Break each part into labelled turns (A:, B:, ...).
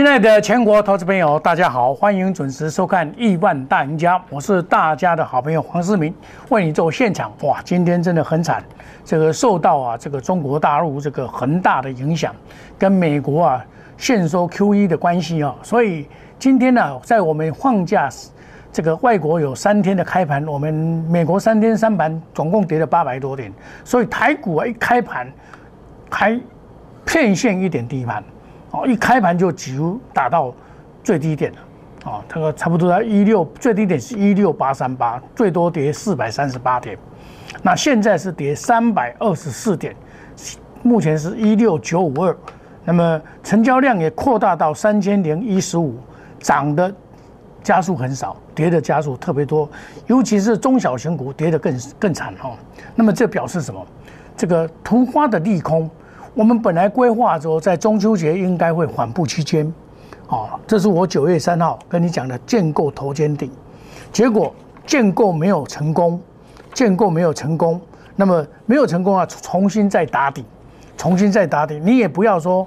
A: 亲爱的全国投资朋友，大家好，欢迎准时收看《亿万大赢家》，我是大家的好朋友黄世明，为你做现场。哇，今天真的很惨，这个受到啊这个中国大陆这个恒大的影响，跟美国啊限收 QE 的关系啊，所以今天呢，在我们放假这个外国有三天的开盘，我们美国三天三盘总共跌了八百多点，所以台股啊一开盘还骗线一点低盘。哦，一开盘就几乎打到最低点了，哦，这个差不多在一六最低点是一六八三八，最多跌四百三十八点，那现在是跌三百二十四点，目前是一六九五二，那么成交量也扩大到三千零一十五，涨的加速很少，跌的加速特别多，尤其是中小型股跌得更更惨哈，那么这表示什么？这个突发的利空。我们本来规划说在中秋节应该会缓步期间，哦，这是我九月三号跟你讲的建构头肩顶，结果建构没有成功，建构没有成功，那么没有成功啊，重新再打底，重新再打底，你也不要说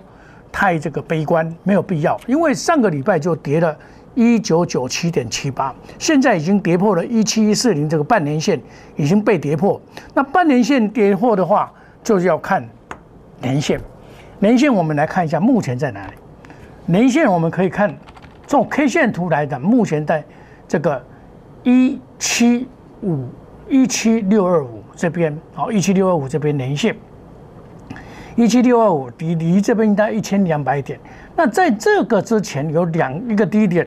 A: 太这个悲观，没有必要，因为上个礼拜就跌了一九九七点七八，现在已经跌破了一七一四零这个半年线已经被跌破，那半年线跌破的话，就是要看。年线，年线我们来看一下，目前在哪里？年线我们可以看，从 K 线图来的，目前在这个一七五一七六二五这边，好，一七六二五这边年线，一七六二五离离这边应该一千两百点。那在这个之前有两一个低点，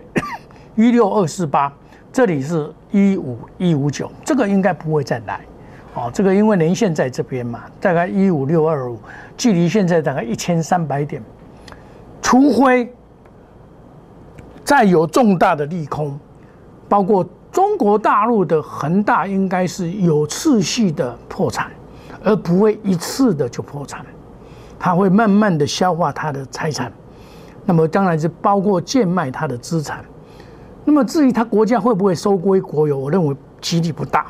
A: 一六二四八，这里是一五一五九，这个应该不会再来。哦，这个因为连线在这边嘛，大概一五六二五，距离现在大概一千三百点，除非再有重大的利空，包括中国大陆的恒大应该是有次序的破产，而不会一次的就破产，它会慢慢的消化它的财产，那么当然是包括贱卖它的资产，那么至于它国家会不会收归国有，我认为几率不大。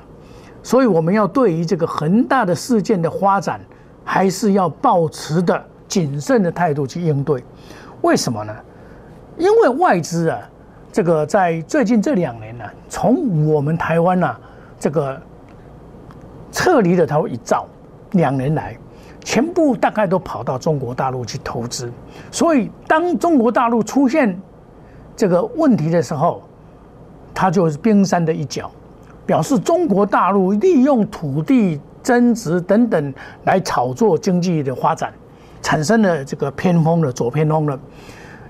A: 所以我们要对于这个恒大的事件的发展，还是要保持的谨慎的态度去应对。为什么呢？因为外资啊，这个在最近这两年呢，从我们台湾呐，这个撤离了它一兆，两年来全部大概都跑到中国大陆去投资。所以当中国大陆出现这个问题的时候，它就是冰山的一角。表示中国大陆利用土地增值等等来炒作经济的发展，产生了这个偏锋的左偏锋了。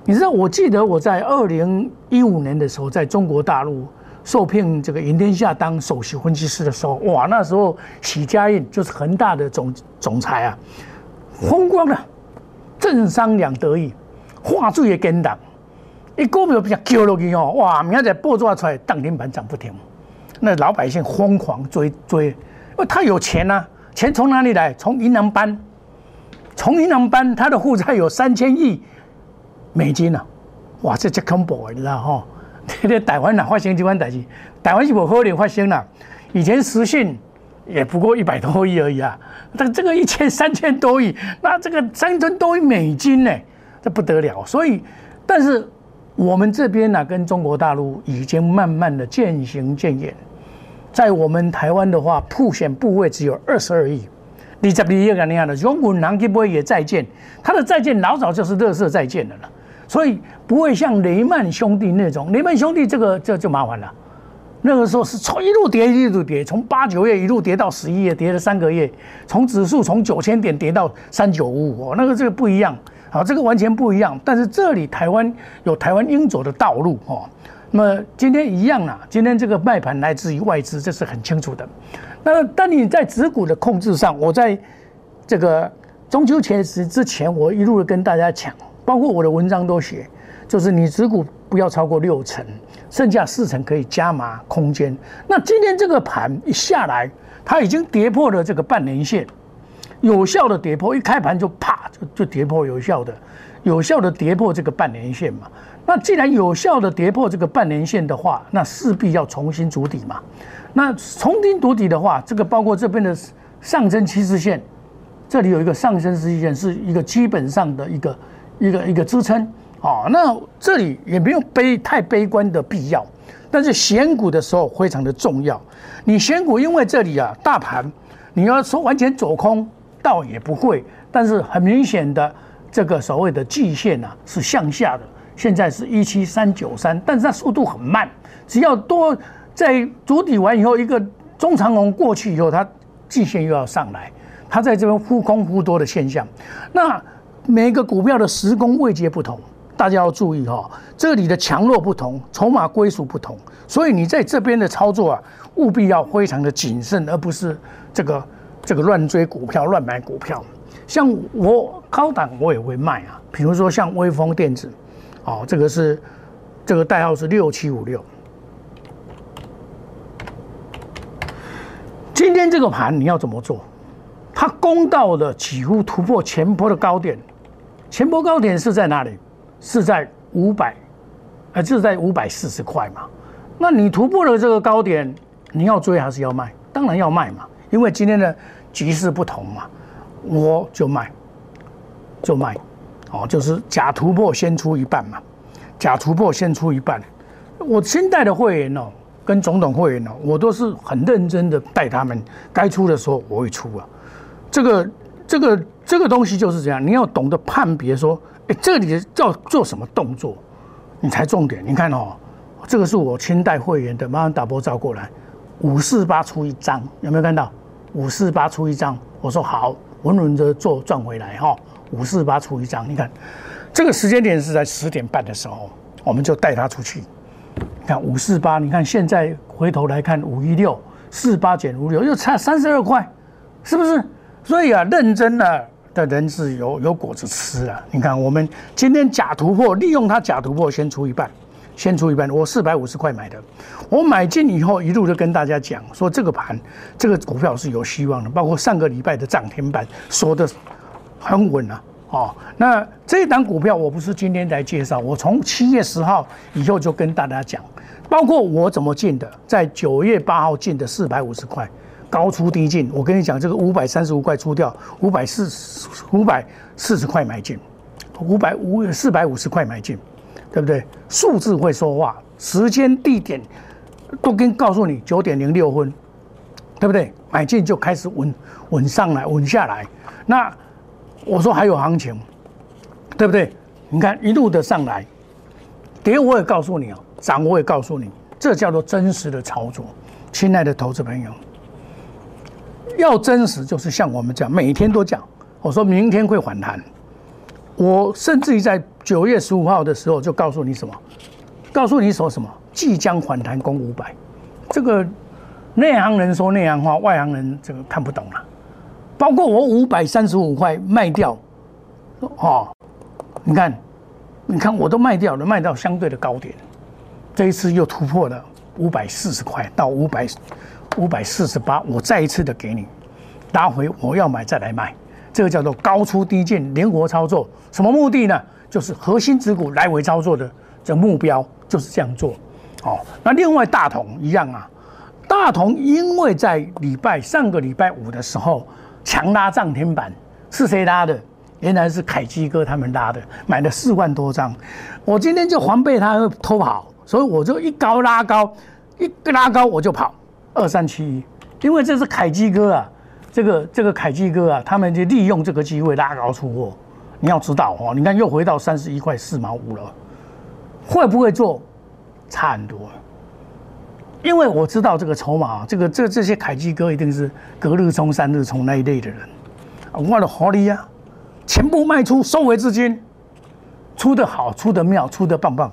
A: 你知道，我记得我在二零一五年的时候，在中国大陆受聘这个银天下当首席分析师的时候，哇，那时候许家印就是恒大的总总裁啊，风光了，政商两得意，话术也跟党，一股票比较叫落去哦，哇，明仔报纸出来，当天盘涨不停。那老百姓疯狂追追，因为他有钱呐，钱从哪里来？从银行搬，从银行搬，他的负债有三千亿美金呐，哇，这叫恐怖你知道哈？这个台湾哪发生这款代志？台湾是不可能发生啦。以前实信也不过一百多亿而已啊，但这个一千三千多亿，那这个三千多亿美金呢，这不得了。所以，但是我们这边呢，跟中国大陆已经慢慢的渐行渐远。在我们台湾的话，普险部位只有二十二亿，你十二亿个那样的，永股南基不会也再建，他的再建老早就是乐色再建的了，所以不会像雷曼兄弟那种，雷曼兄弟这个这就麻烦了，那个时候是从一路跌一路跌，从八九月一路跌到十一月，跌了三个月，从指数从九千点跌到三九五五，那个这个不一样，好，这个完全不一样，但是这里台湾有台湾应走的道路哦。那么今天一样啊，今天这个卖盘来自于外资，这是很清楚的。那当你在指股的控制上，我在这个中秋节之之前，我一路的跟大家讲，包括我的文章都写，就是你指股不要超过六成，剩下四成可以加码空间。那今天这个盘一下来，它已经跌破了这个半年线，有效的跌破，一开盘就啪就就跌破有效的，有效的跌破这个半年线嘛。那既然有效的跌破这个半年线的话，那势必要重新筑底嘛。那重新筑底的话，这个包括这边的上升趋势线，这里有一个上升趋势线，是一个基本上的一个一个一个支撑啊，那这里也没有悲太悲观的必要，但是选股的时候非常的重要。你选股，因为这里啊，大盘你要说完全走空，倒也不会，但是很明显的这个所谓的季线啊是向下的，现在是一七三九三，但是它速度很慢，只要多在主底完以后，一个中长龙过去以后，它季线又要上来，它在这边忽空忽多的现象，那每个股票的时空位阶不同。大家要注意哈，这里的强弱不同，筹码归属不同，所以你在这边的操作啊，务必要非常的谨慎，而不是这个这个乱追股票、乱买股票。像我高档我也会卖啊，比如说像微风电子，哦，这个是这个代号是六七五六。今天这个盘你要怎么做？它攻到了几乎突破前波的高点，前波高点是在哪里？是在五百，呃，是在五百四十块嘛？那你突破了这个高点，你要追还是要卖？当然要卖嘛，因为今天的局势不同嘛，我就卖，就卖，哦，就是假突破先出一半嘛，假突破先出一半。我新带的会员哦，跟总统会员哦，我都是很认真的带他们，该出的时候我会出啊。这个、这个、这个东西就是这样，你要懂得判别说。哎，这里要做什么动作，你才重点。你看哦，这个是我清代会员的，马上打波照过来，五四八出一张，有没有看到？五四八出一张，我说好，稳稳的做赚回来哈。五四八出一张，你看这个时间点是在十点半的时候，我们就带他出去。你看五四八，你看现在回头来看五一六四八减五六，又差三十二块，是不是？所以啊，认真的。的人是有有果子吃啊！你看，我们今天假突破，利用它假突破先出一半，先出一半。我四百五十块买的，我买进以后一路就跟大家讲说，这个盘这个股票是有希望的，包括上个礼拜的涨停板说的很稳啊！哦，那这一档股票我不是今天来介绍，我从七月十号以后就跟大家讲，包括我怎么进的，在九月八号进的四百五十块。高出低进，我跟你讲，这个五百三十五块出掉，五百四五百四十块买进，五百五四百五十块买进，对不对？数字会说话，时间地点都跟告诉你九点零六分，对不对？买进就开始稳稳上来，稳下来。那我说还有行情，对不对？你看一路的上来，跌我也告诉你哦，涨我也告诉你，这叫做真实的操作，亲爱的投资朋友。要真实，就是像我们讲，每天都讲。我说明天会反弹，我甚至于在九月十五号的时候就告诉你什么？告诉你说什么？即将反弹攻五百。这个内行人说内行话，外行人这个看不懂了。包括我五百三十五块卖掉，哦，你看，你看我都卖掉了，卖到相对的高点。这一次又突破了五百四十块到五百。五百四十八，我再一次的给你拉回，我要买再来卖，这个叫做高出低进，灵活操作。什么目的呢？就是核心指股来回操作的这目标就是这样做。哦，那另外大同一样啊，大同因为在礼拜上个礼拜五的时候强拉涨停板，是谁拉的？原来是凯基哥他们拉的，买了四万多张。我今天就防备他会偷跑，所以我就一高拉高，一拉高我就跑。二三七一，因为这是凯基哥啊，这个这个凯基哥啊，他们就利用这个机会拉高出货。你要知道哦，你看又回到三十一块四毛五了，会不会做？差很多。因为我知道这个筹码，这个这这些凯基哥一定是隔日冲、三日冲那一类的人。我的好利呀，全部卖出，收回资金，出的好，出的妙，出的棒棒，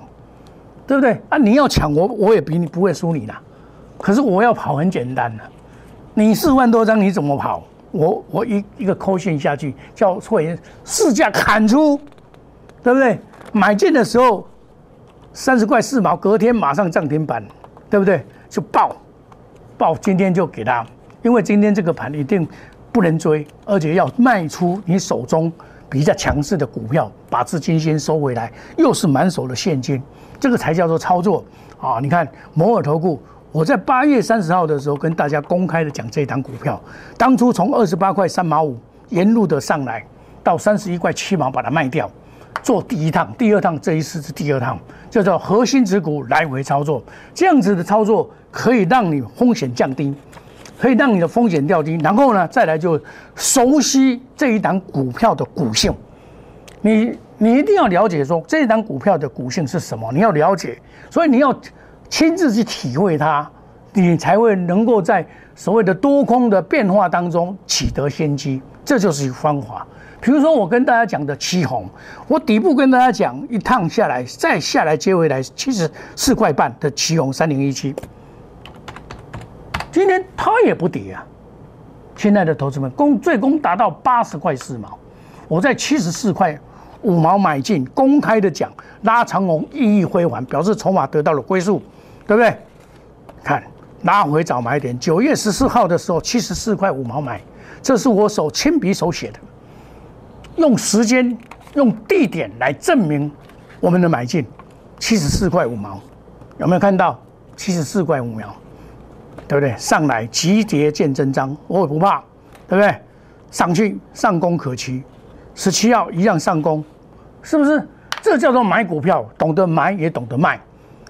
A: 对不对？啊，你要抢我，我也比你不会输你的。可是我要跑很简单的，你四万多张你怎么跑？我我一一个扣线下去，叫会员市价砍出，对不对？买进的时候三十块四毛，隔天马上涨停板，对不对？就爆爆，今天就给他，因为今天这个盘一定不能追，而且要卖出你手中比较强势的股票，把资金先收回来，又是满手的现金，这个才叫做操作啊！你看摩尔投顾。我在八月三十号的时候跟大家公开的讲这一档股票，当初从二十八块三毛五沿路的上来，到三十一块七毛把它卖掉，做第一趟，第二趟这一次是第二趟，叫做核心持股来回操作，这样子的操作可以让你风险降低，可以让你的风险掉低，然后呢，再来就熟悉这一档股票的股性，你你一定要了解说这一档股票的股性是什么，你要了解，所以你要亲自去体会它，你才会能够在所谓的多空的变化当中取得先机，这就是一个方法。比如说我跟大家讲的七红，我底部跟大家讲一趟下来，再下来接回来七十四块半的七红三零一七，今天它也不跌啊。亲爱的投资们，公最终达到八十块四毛，我在七十四块五毛买进，公开的讲拉长红意义辉煌，表示筹码得到了归宿，对不对？看拉回早买点，九月十四号的时候七十四块五毛买，这是我手亲笔手写的。用时间、用地点来证明我们的买进，七十四块五毛，有没有看到？七十四块五毛，对不对？上来急跌见真章，我也不怕，对不对？上去上攻可期，十七号一样上攻，是不是？这叫做买股票，懂得买也懂得卖，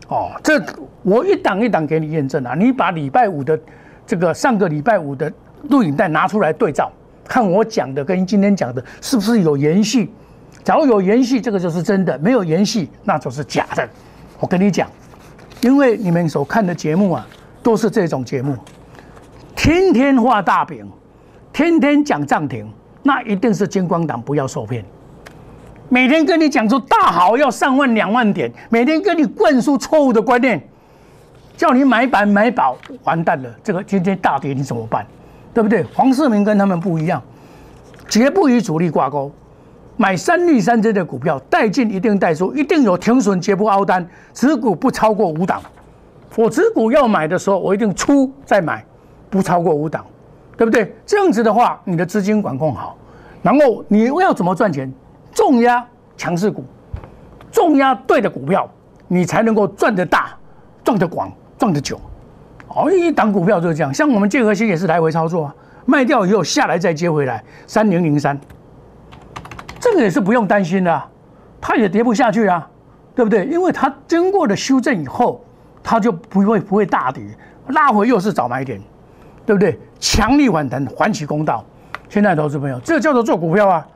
A: 哦，这我一档一档给你验证啊！你把礼拜五的这个上个礼拜五的录影带拿出来对照。看我讲的跟今天讲的是不是有延续？假如有延续，这个就是真的；没有延续，那就是假的。我跟你讲，因为你们所看的节目啊，都是这种节目，天天画大饼，天天讲涨停，那一定是金光党不要受骗。每天跟你讲说大好要上万两万点，每天跟你灌输错误的观念，叫你买板买宝，完蛋了。这个今天大跌你怎么办？对不对？黄世明跟他们不一样，绝不与主力挂钩。买三利三增的股票，带进一定带出，一定有停损，绝不凹单。持股不超过五档。我持股要买的时候，我一定出再买，不超过五档，对不对？这样子的话，你的资金管控好，然后你要怎么赚钱？重压强势股，重压对的股票，你才能够赚得大、赚得广、赚得久。哦，一档股票就是这样，像我们建和新也是来回操作啊，卖掉以后下来再接回来，三零零三，这个也是不用担心的，它也跌不下去啊，对不对？因为它经过了修正以后，它就不会不会大跌，拉回又是早买点，对不对？强力反弹，还起公道。现在投资朋友，这叫做做股票啊，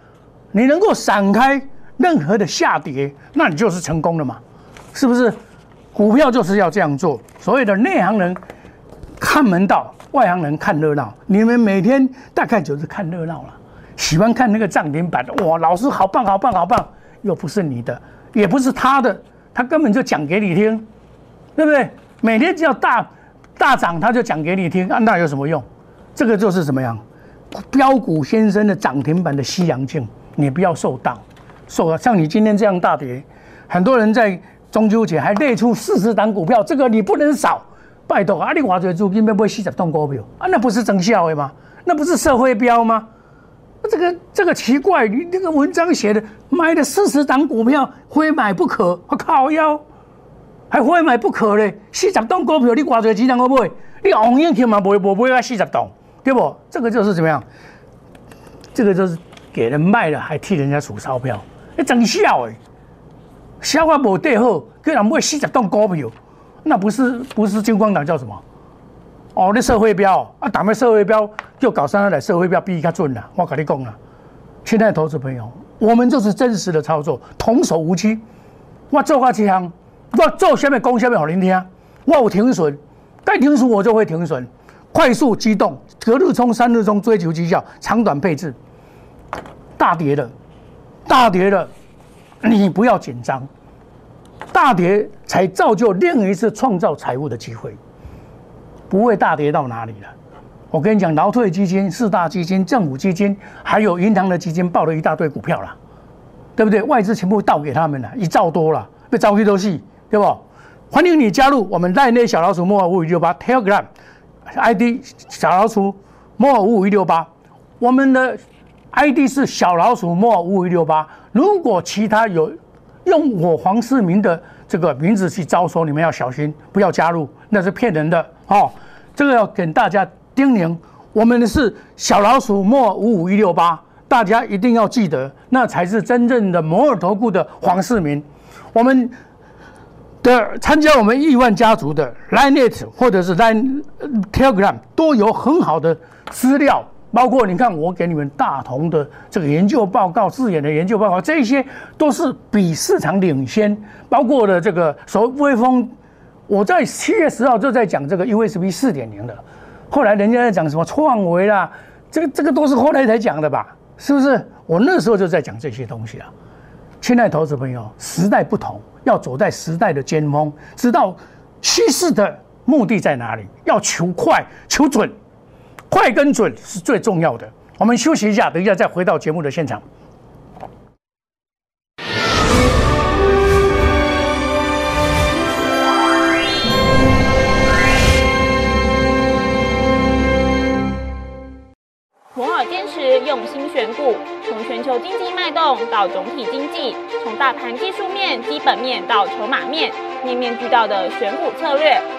A: 你能够闪开任何的下跌，那你就是成功了嘛，是不是？股票就是要这样做，所谓的内行人。看门道，外行人看热闹。你们每天大概就是看热闹了，喜欢看那个涨停板。哇，老师好棒，好棒，好棒！又不是你的，也不是他的，他根本就讲给你听，对不对？每天只要大大涨，他就讲给你听，那有什么用？这个就是怎么样？标股先生的涨停板的西洋镜，你不要受当，受像你今天这样大跌，很多人在中秋节还列出四十档股票，这个你不能少。拜托啊！你偌多资金要买四十档股票啊？那不是增效的吗？那不是社会标吗？这个这个奇怪，你这个文章写的买了四十档股票，非买不可。我靠腰，还非买不可嘞！四十档股票你偌多钱能够买？你红眼去嘛？不会不会啊？四十档对不？这个就是怎么样？这个就是给人卖了，还替人家数钞票，你真笑诶！消化无对好，叫人买四十栋股票。那不是不是金光党叫什么？哦，那社会标啊，打咩社会标就搞上来社会标比较准了。我跟你讲啊，亲爱的投资朋友，我们就是真实的操作，童叟无欺。我做个枪，我做下面攻下面好聆听。我有停损，该停损我就会停损，快速机动，隔日冲、三日冲，追求绩效，长短配置。大跌了，大跌了，你不要紧张。大跌才造就另一次创造财富的机会，不会大跌到哪里了。我跟你讲，劳退基金、四大基金、政府基金，还有银行的基金，报了一大堆股票了，对不对？外资全部倒给他们了，一兆多了，被招去都是，对不？欢迎你加入我们赖内小老鼠莫尔五五六八 Telegram ID 小老鼠莫尔五五六八，我们的 ID 是小老鼠莫尔五一六八。如果其他有。用我黄世明的这个名字去招收，你们要小心，不要加入，那是骗人的哦。这个要给大家叮咛，我们是小老鼠莫五五一六八大家一定要记得，那才是真正的摩尔投顾的黄世明。我们的参加我们亿万家族的 linet 或者是 Line Telegram 都有很好的资料，包括你看我给你们大同的这个研究报告、自研的研究报告，这些都是比市场领先。包括的这个所谓微风，我在七月十号就在讲这个 USB 四点零的，后来人家在讲什么创维啦，这个这个都是后来才讲的吧？是不是？我那时候就在讲这些东西啊。亲爱投资朋友，时代不同，要走在时代的尖峰，知道趋势的目的在哪里，要求快、求准，快跟准是最重要的。我们休息一下，等一下再回到节目的现场。
B: 摩尔坚持用心选股，从全球经济脉动到总体经济，从大盘技术面、基本面到筹码面，面面俱到的选股策略。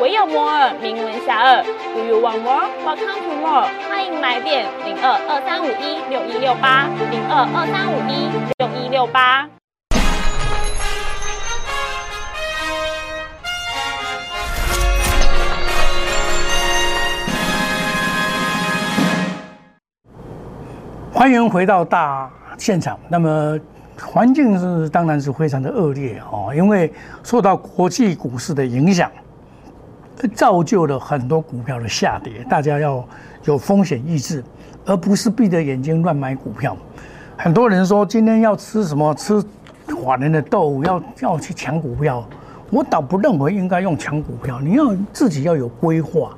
B: 唯有摩尔名闻遐迩。Do you want more? Welcome to more。欢迎来电零二二三五一六一六八零二二三五一六一六八。
A: 欢迎回到大现场。那么环境是当然是非常的恶劣哦，因为受到国际股市的影响，造就了很多股票的下跌。大家要有风险意识，而不是闭着眼睛乱买股票。很多人说今天要吃什么吃法人的豆腐，要要去抢股票，我倒不认为应该用抢股票。你要自己要有规划。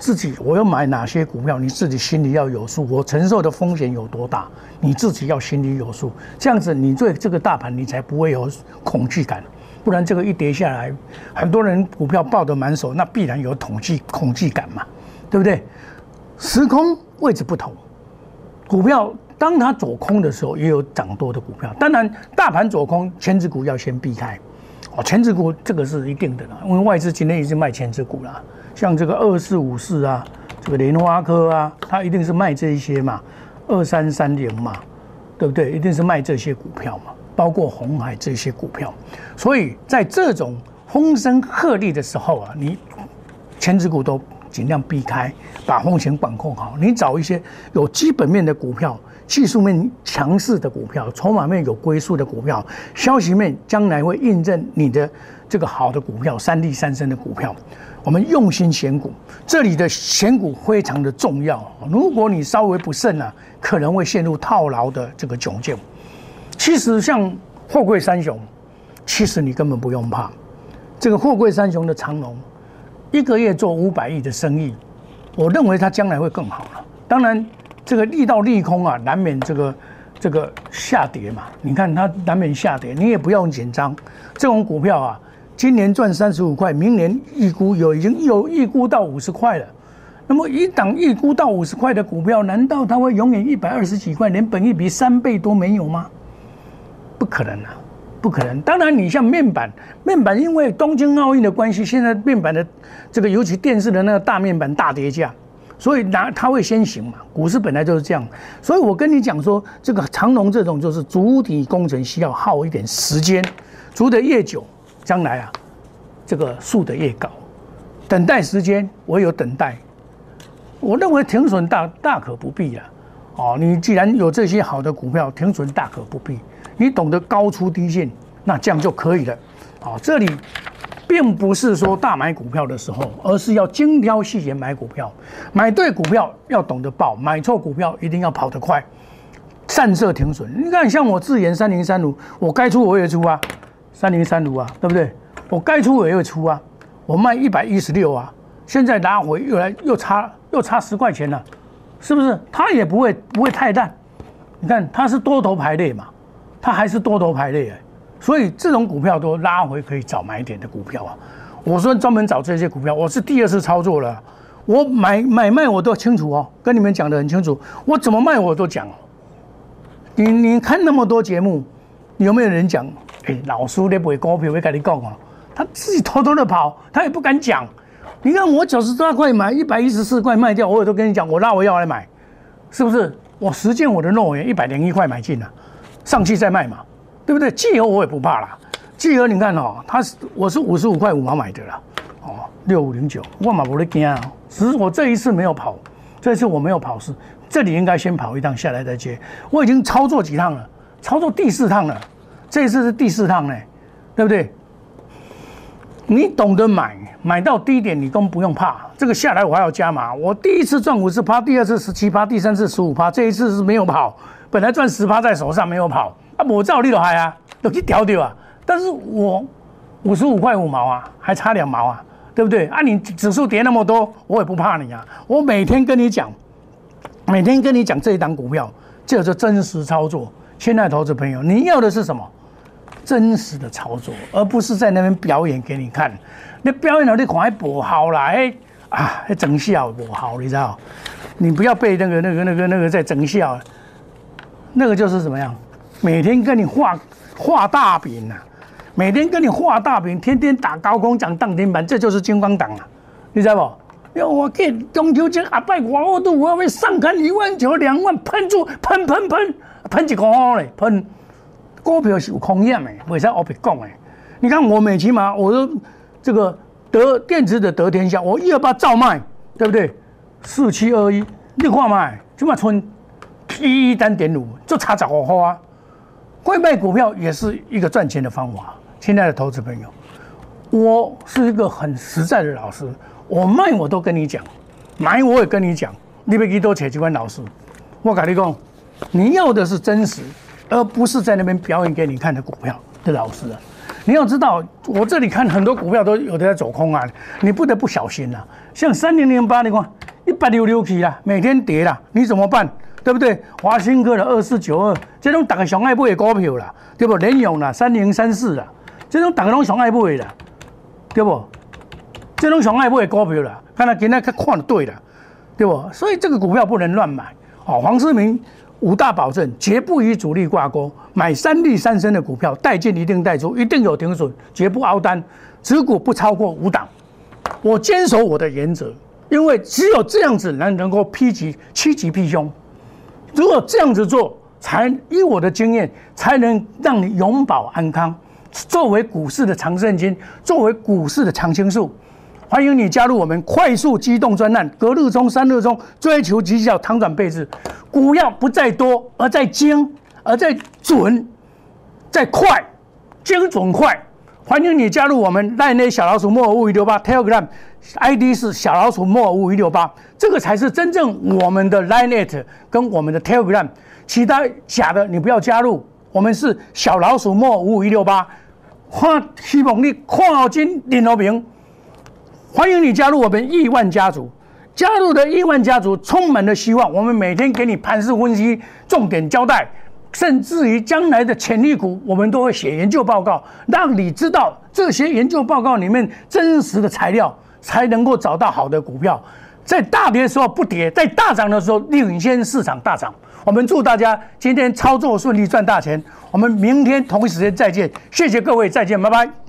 A: 自己我要买哪些股票，你自己心里要有数。我承受的风险有多大，你自己要心里有数。这样子，你对这个大盘你才不会有恐惧感。不然这个一跌下来，很多人股票抱得满手，那必然有统计恐惧感嘛，对不对？时空位置不同，股票当它走空的时候，也有涨多的股票。当然，大盘走空，千只股要先避开。哦，千只股这个是一定的啦，因为外资今天已经卖千只股了。像这个二四五四啊，这个莲花科啊，它一定是卖这一些嘛，二三三零嘛，对不对？一定是卖这些股票嘛，包括红海这些股票。所以在这种风声鹤唳的时候啊，你前指股都尽量避开，把风险管控好。你找一些有基本面的股票、技术面强势的股票、筹码面有归宿的股票、消息面将来会印证你的这个好的股票、三利三升的股票。我们用心选股，这里的选股非常的重要。如果你稍微不慎啊，可能会陷入套牢的这个窘境。其实像货柜三雄，其实你根本不用怕。这个货柜三雄的长龙，一个月做五百亿的生意，我认为它将来会更好了。当然，这个利到利空啊，难免这个这个下跌嘛。你看它难免下跌，你也不用紧张。这种股票啊。今年赚三十五块，明年预估有已经有预估到五十块了。那么一档预估到五十块的股票，难道它会永远一百二十几块，连本益比三倍都没有吗？不可能啊，不可能。当然，你像面板，面板因为东京奥运的关系，现在面板的这个尤其电视的那个大面板大跌价，所以拿它会先行嘛。股市本来就是这样，所以我跟你讲说，这个长隆这种就是主体工程需要耗一点时间，足得越久。将来啊，这个树的越高，等待时间唯有等待。我认为停损大大可不必啊。哦，你既然有这些好的股票，停损大可不必。你懂得高出低进，那这样就可以了。哦，这里并不是说大买股票的时候，而是要精挑细选买股票。买对股票要懂得报，买错股票一定要跑得快，善设停损。你看，像我自研三零三五，我该出我也出啊。三零三五啊，对不对？我该出我也出啊，我卖一百一十六啊，现在拿回又来又差又差十块钱了，是不是？它也不会不会太淡，你看它是多头排列嘛，它还是多头排列，所以这种股票都拉回可以找买点的股票啊。我说专门找这些股票，我是第二次操作了，我买买卖我都清楚哦，跟你们讲的很清楚，我怎么卖我都讲。你你看那么多节目，有没有人讲？哎，老师你不会股票，会跟你讲哦，他自己偷偷的跑，他也不敢讲。你看我九十多块买，一百一十四块卖掉，我也都跟你讲，我拉我要来买，是不是？我实践我的诺言，一百零一块买进了，上去再卖嘛，对不对？季合我也不怕啦，季合你看哦，它是我是五十五块五毛买的啦，哦，六五零九，我嘛不得惊啊，只是我这一次没有跑，这一次我没有跑是，这里应该先跑一趟下来再接，我已经操作几趟了，操作第四趟了，这一次是第四趟呢，对不对？你懂得买，买到低点你都不用怕。这个下来我还要加码。我第一次赚五十趴，第二次十七趴，第三次十五趴，这一次是没有跑。本来赚十趴在手上没有跑，啊，我照例都还啊，都去调掉啊。但是我五十五块五毛啊，还差两毛啊，对不对？啊，你指数跌那么多，我也不怕你啊。我每天跟你讲，每天跟你讲这一档股票，就是真实操作。亲爱的投资朋友，你要的是什么？真实的操作，而不是在那边表演给你看。你表演了，你看还不好啦，哎啊，整笑不好，你知道？你不要被那个、那个、那个、那个在整笑，那个就是怎么样？每天跟你画画大饼啊，每天跟你画大饼，天天打高空讲涨停板，这就是金光党啊，你知道不？要我给中秋节阿拜我都我要上看一万九、两万，喷出喷喷喷喷几个嘞，喷。股票是有空验的，为啥我别讲哎？你看我美骑马，我都这个得电子的得天下，我一二八照卖，对不对？四七二一，你看卖，起码存一一单点五，就差十五块啊！会卖股票也是一个赚钱的方法。亲爱的投资朋友，我是一个很实在的老师，我卖我都跟你讲，买我也跟你讲，你别给多扯几关老师。我跟你讲，你要的是真实。而不是在那边表演给你看的股票的老师啊！你要知道，我这里看很多股票都有的在走空啊，你不得不小心呐。像三零零八，你看一百六六起啦，每天跌啦，你怎么办？对不对？华兴科的二四九二，这种大家上爱不的股票啦，对不？联咏啦，三零三四啦，这种大家拢上爱买的，对不？这种上爱不的股票啦，看来今天看看对了，对不？所以这个股票不能乱买。好，黄世明。五大保证绝不与主力挂钩，买三利三升的股票，带进一定带出，一定有停损，绝不凹单，持股不超过五档。我坚守我的原则，因为只有这样子能能够披吉趋吉避凶。如果这样子做，才以我的经验，才能让你永保安康。作为股市的长胜金，作为股市的常青树。欢迎你加入我们快速机动专案，隔日冲、三日冲，追求绩效，汤转倍置。股要不在多，而在精，而在准，在快，精准快。欢迎你加入我们赖内小老鼠莫五一六八 Telegram ID 是小老鼠莫五一六八，这个才是真正我们的 Line It 跟我们的 Telegram，其他假的你不要加入。我们是小老鼠莫五一六八，看希望你看好金领好名。欢迎你加入我们亿万家族，加入的亿万家族充满了希望。我们每天给你盘势分析、重点交代，甚至于将来的潜力股，我们都会写研究报告，让你知道这些研究报告里面真实的材料，才能够找到好的股票。在大跌的时候不跌，在大涨的时候领先市场大涨。我们祝大家今天操作顺利，赚大钱。我们明天同一时间再见，谢谢各位，再见，拜拜。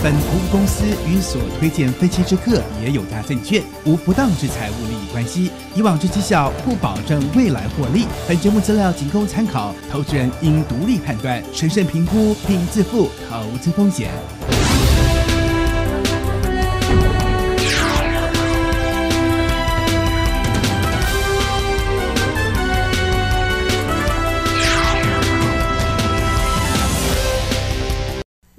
C: 本服务公司与所推荐分期之客也有大证券无不当之财务利益关系，以往之绩效不保证未来获利。本节目资料仅供参考，投资人应独立判断、审慎评估并自负投资风险。